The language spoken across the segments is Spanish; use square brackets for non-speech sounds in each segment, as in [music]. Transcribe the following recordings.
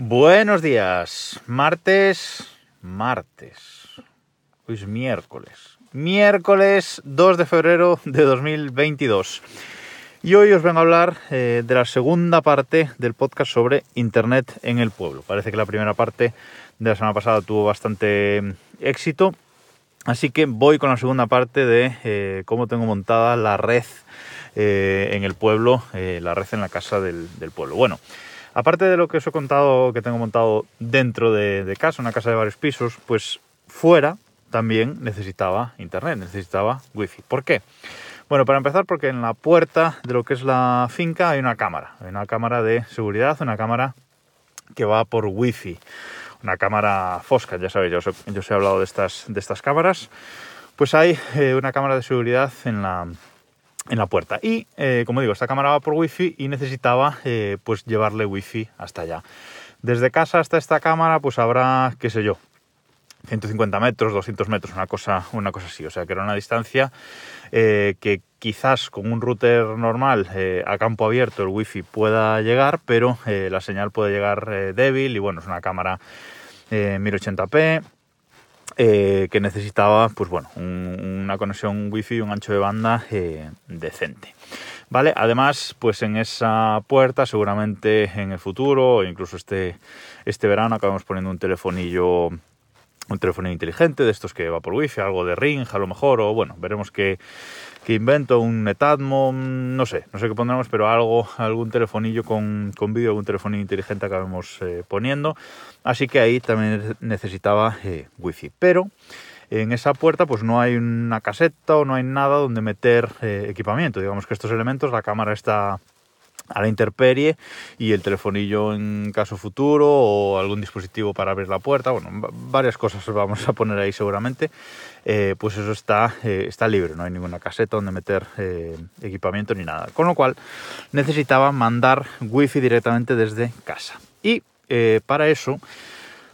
Buenos días, martes, martes, hoy es miércoles, miércoles 2 de febrero de 2022. Y hoy os vengo a hablar eh, de la segunda parte del podcast sobre Internet en el pueblo. Parece que la primera parte de la semana pasada tuvo bastante mm, éxito, así que voy con la segunda parte de eh, cómo tengo montada la red eh, en el pueblo, la red en la casa del, del pueblo. Bueno, Aparte de lo que os he contado que tengo montado dentro de, casa, una casa de varios pisos, pues fuera también necesitaba internet, necesitaba wifi. ¿Por qué? Bueno, para empezar porque en la puerta de lo que es la finca hay una cámara, hay una cámara de seguridad, una cámara que va por wifi, una cámara Fosca, ya sabéis, yo os he, hablado de estas, de estas cámaras. Pues hay eh, una cámara de seguridad en la, en la puerta. Y eh, como digo, esta cámara va por wifi y necesitaba eh, pues llevarle wifi hasta allá. Desde casa hasta esta cámara pues habrá, qué sé yo, 150 metros, 200 metros, una cosa, una cosa así. O sea que era una distancia eh, que quizás con un router normal a campo abierto el wifi pueda llegar, pero la señal puede llegar débil y bueno, es una cámara 1080p eh, que necesitaba pues bueno, una conexión wifi un ancho de banda eh, decente. ¿Vale? Además, pues en esa puerta seguramente en el futuro, incluso este, este verano, acabamos poniendo un telefonillo un teléfono inteligente de estos que va por wifi, algo de Ring a lo mejor, o bueno, veremos qué, invento, un Netatmo, no sé, no sé qué pondremos, pero algo, algún telefonillo con, con vídeo, algún telefonillo inteligente acabemos eh, poniendo. Así que ahí también necesitaba eh, wifi. Pero en esa puerta pues no hay una caseta o no hay nada donde meter eh, equipamiento. Digamos que estos elementos, la cámara está a la interperie y el telefonillo en caso futuro o algún dispositivo para abrir la puerta, bueno, varias cosas vamos a poner ahí seguramente, eh, pues eso está, eh, está libre, no hay ninguna caseta donde meter eh, equipamiento ni nada. Con lo cual necesitaba mandar wifi directamente desde casa. Y para eso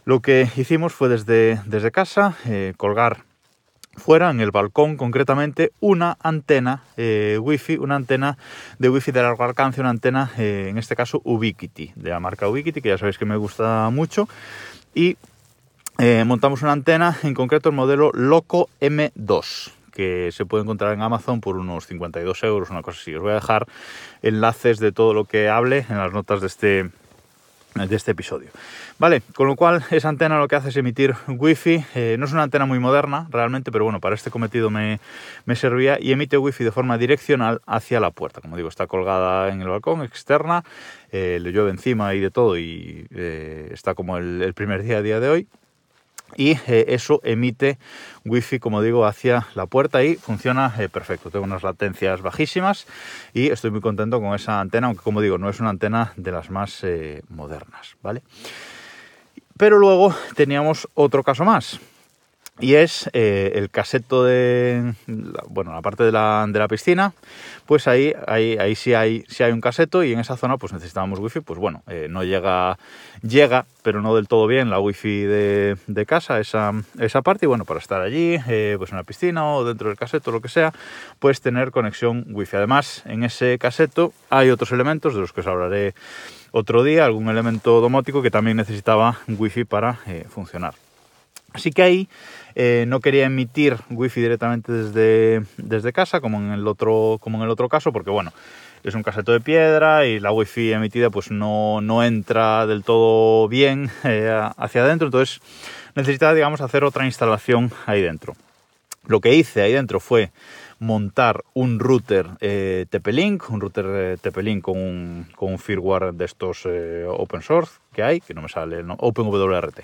lo que hicimos fue desde, desde casa colgar fuera, en el balcón concretamente, una antena eh, wifi, una antena de wifi de largo alcance, una antena, eh, en este caso, Ubiquiti, de la marca Ubiquiti, que ya sabéis que me gusta mucho. Y eh, montamos una antena, en concreto el modelo Loco M2, que se puede encontrar en Amazon por unos 52 euros, una cosa así. Os voy a dejar enlaces de todo lo que hable en las notas de este, de este episodio. Vale, con lo cual esa antena lo que hace es emitir wifi, eh, no es una antena muy moderna realmente, pero bueno, para este cometido me, servía y emite wifi de forma direccional hacia la puerta. Como digo, está colgada en el balcón externa, eh, le llueve encima y de todo y eh, está como el, el primer día a día de hoy y eh, eso emite wifi como digo hacia la puerta y funciona eh, perfecto. Tengo unas latencias bajísimas y estoy muy contento con esa antena aunque como digo no es una antena de las más eh, modernas vale pero luego teníamos otro caso más y es eh, el caseto de, bueno, la parte de la, de la piscina, pues ahí, ahí, ahí sí, hay, sí hay un caseto y en esa zona pues necesitábamos wifi, pues bueno, eh, no llega, llega, pero no del todo bien la wifi de, de casa, esa, esa parte, y bueno, para estar allí, eh, pues en la piscina o dentro del caseto, lo que sea, pues tener conexión wifi. Además, en ese caseto hay otros elementos de los que os hablaré otro día, algún elemento domótico que también necesitaba wifi para funcionar. Así que ahí eh, no quería emitir wifi directamente desde, desde casa, como en, el otro, como en el otro caso, porque bueno, es un caseto de piedra y la wifi emitida pues no, no entra del todo bien [laughs] eh, hacia adentro, entonces necesitaba, digamos, hacer otra instalación ahí dentro. Lo que hice ahí dentro fue montar un router eh, TP-Link, un router eh, TP-Link con un, con firmware de estos open source que hay, que no me sale, no, OpenWRT.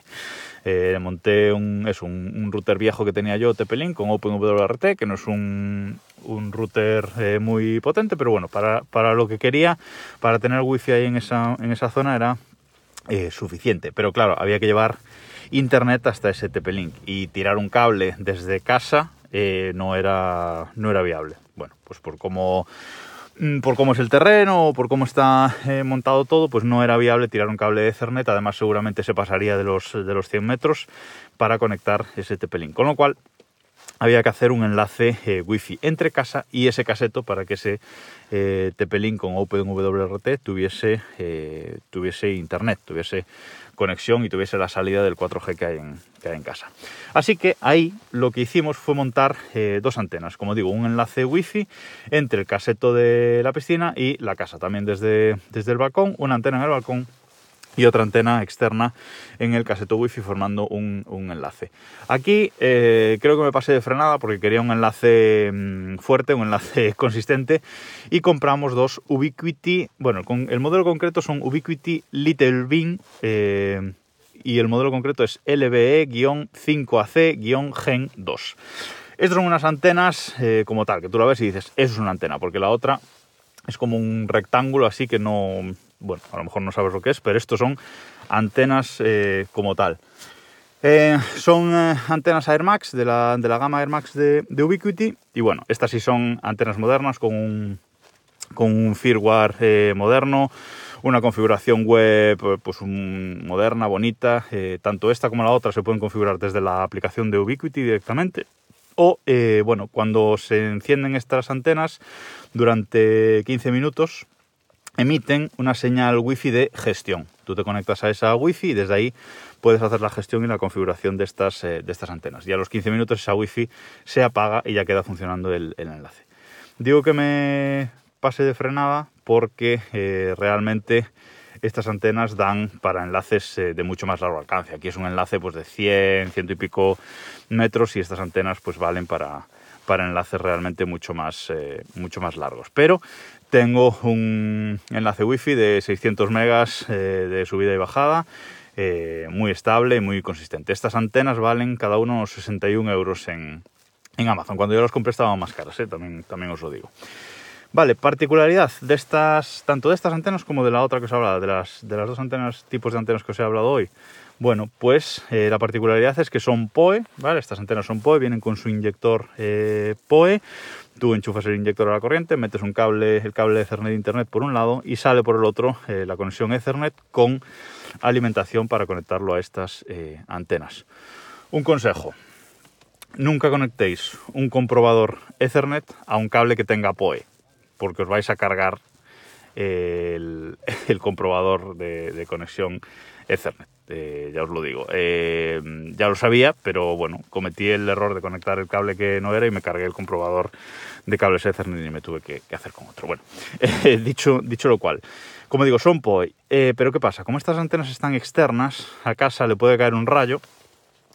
Eh, monté un, es un, router viejo que tenía yo, TP-Link, con OpenWRT, que no es un, un router eh, muy potente, pero bueno, para, para, lo que quería, para tener wifi ahí en esa, en esa zona era eh, suficiente. Pero claro, había que llevar internet hasta ese TP-Link y tirar un cable desde casa no, era, no era viable. Bueno, pues por cómo Mm, por cómo es el terreno por cómo está eh, montado todo, pues no era viable tirar un cable de Ethernet. Además, seguramente se pasaría de los, de los 100 metros para conectar ese TP-Link. Con lo cual, había que hacer un enlace eh, wifi entre casa y ese caseto para que ese eh, TP-Link con OpenWRT tuviese, eh, tuviese internet, tuviese conexión y tuviese la salida del 4G que hay en, que hay en casa. Así que ahí lo que hicimos fue montar dos antenas, como digo, un enlace wifi entre el caseto de la piscina y la casa, también desde, desde el balcón, una antena en el balcón y otra antena externa en el caseto wifi formando un, enlace. Aquí eh, creo que me pasé de frenada porque quería un enlace mm, fuerte, un enlace [laughs] consistente y compramos dos Ubiquiti, bueno, con, el modelo concreto son Ubiquiti Little Bean eh, y el modelo concreto es LBE-5AC-Gen 2. Estas son unas antenas eh, como tal, que tú la ves y dices, eso es una antena, porque la otra es como un rectángulo así que no, bueno, a lo mejor no sabes lo que es, pero estos son antenas eh, como tal. Eh, son eh, antenas Air Max de la, gama Air Max de, Ubiquiti y bueno, estas sí son antenas modernas con un, con un firmware moderno, una configuración web pues moderna, bonita. tanto esta como la otra se pueden configurar desde la aplicación de Ubiquiti directamente. O, bueno, cuando se encienden estas antenas durante 15 minutos, emiten una señal wifi de gestión. Tú te conectas a esa wifi y desde ahí puedes hacer la gestión y la configuración de estas, eh, de estas antenas. Y a los 15 minutos esa wifi se apaga y ya queda funcionando el, enlace. Digo que me pase de frenada porque eh, realmente estas antenas dan para enlaces eh, de mucho más largo alcance. Aquí es un enlace pues, de 100, ciento y pico metros y estas antenas pues, valen para, para enlaces realmente mucho más, mucho más largos. Pero tengo un enlace wifi de 600 megas eh, de subida y bajada, eh, muy estable y muy consistente. Estas antenas valen cada uno unos 61 euros en, Amazon. Cuando yo las compré estaban más caras, eh, también, también os lo digo. Vale, particularidad de estas, tanto de estas antenas como de la otra que os he hablado, de las, de las dos antenas, tipos de antenas que os he hablado hoy. Bueno, pues la particularidad es que son PoE, ¿vale? Estas antenas son PoE, vienen con su inyector PoE Tú enchufas el inyector a la corriente, metes un cable, el cable Ethernet de Internet por un lado y sale por el otro eh, la conexión Ethernet con alimentación para conectarlo a estas eh, antenas. Un consejo, nunca conectéis un comprobador Ethernet a un cable que tenga PoE, porque os vais a cargar [laughs] el, comprobador de conexión Ethernet. Eh, ya os lo digo. Eh, ya lo sabía, pero bueno, cometí el error de conectar el cable que no era y me cargué el comprobador de cables Ethernet y me tuve que, hacer con otro. Bueno, [laughs] dicho, dicho lo cual, como digo, son POI. Eh, pero ¿qué pasa? Como estas antenas están externas, a casa le puede caer un rayo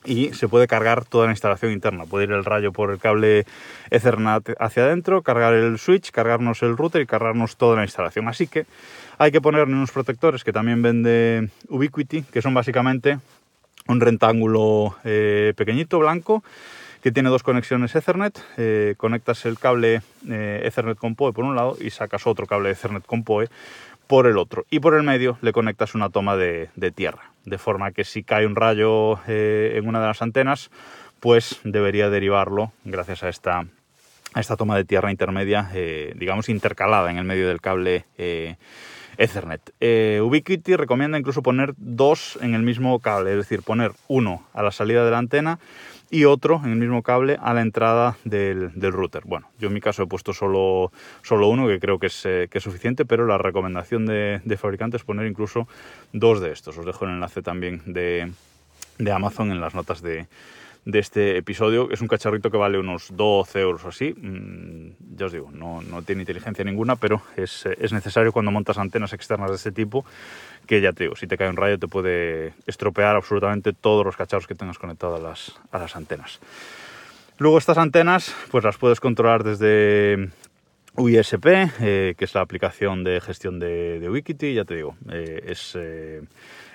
y se puede cargar toda la instalación interna. Puede ir el rayo por el cable Ethernet hacia adentro, cargar el switch, cargarnos el router y cargarnos toda la instalación. Así que hay que ponerle unos protectores que también vende Ubiquiti, que son básicamente un rectángulo eh, pequeñito, blanco, que tiene dos conexiones Ethernet. Eh, conectas el cable eh, Ethernet con PoE por un lado y sacas otro cable Ethernet con PoE por el otro. Y por el medio le conectas una toma de, tierra, de forma que si cae un rayo en una de las antenas, pues debería derivarlo gracias a esta, esta toma de tierra intermedia, digamos, intercalada en el medio del cable Ethernet. Eh, Ubiquiti recomienda incluso poner dos en el mismo cable, es decir, poner uno a la salida de la antena y otro en el mismo cable a la entrada del, router. Bueno, yo en mi caso he puesto solo, solo uno, que creo que es, eh, que es suficiente, pero la recomendación de, de fabricante es poner incluso dos de estos. Os dejo el enlace también de, de Amazon en las notas de, de este episodio. Es un cacharrito que vale unos 12 euros o así. Mm, ya os digo, no, tiene inteligencia ninguna, pero es, necesario cuando montas antenas externas de este tipo, que ya te digo, si te cae un rayo te puede estropear absolutamente todos los cacharros que tengas conectados las, a las antenas. Luego estas antenas, pues las puedes controlar desde UISP, eh, que es la aplicación de gestión de, Wikiti, ya te digo, eh, es... Eh,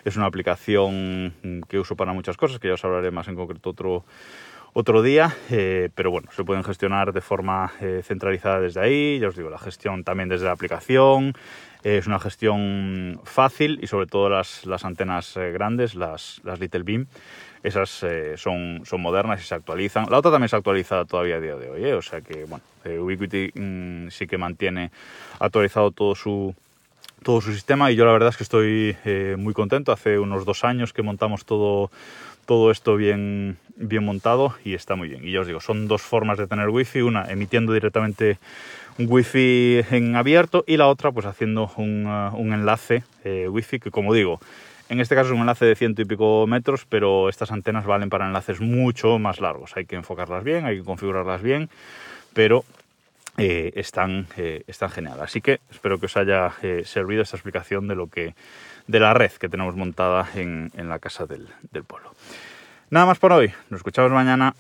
es una aplicación que uso para muchas cosas, que ya os hablaré más en concreto otro, otro día, pero bueno, se pueden gestionar de forma centralizada desde ahí, ya os digo, la gestión también desde la aplicación, es una gestión fácil y sobre todo las, las antenas grandes, las, las Little Beam, esas son, son modernas y se actualizan. La otra también se actualiza todavía a día de hoy, o sea que bueno, Ubiquiti mm, sí que mantiene actualizado todo su, todo su sistema y yo la verdad es que estoy eh, muy contento. Hace unos dos años que montamos todo, todo esto bien, bien montado y está muy bien. Y ya os digo, son dos formas de tener wifi, una emitiendo directamente un wifi en abierto y la otra pues haciendo un, uh, un enlace eh, wifi que como digo, en este caso es un enlace de ciento y pico metros, pero estas antenas valen para enlaces mucho más largos. Hay que enfocarlas bien, hay que configurarlas bien, pero eh, están, eh, están genial. Así que espero que os haya eh, servido esta explicación de lo que de la red que tenemos montada en, en la casa del, del pueblo. Nada más por hoy. Nos escuchamos mañana.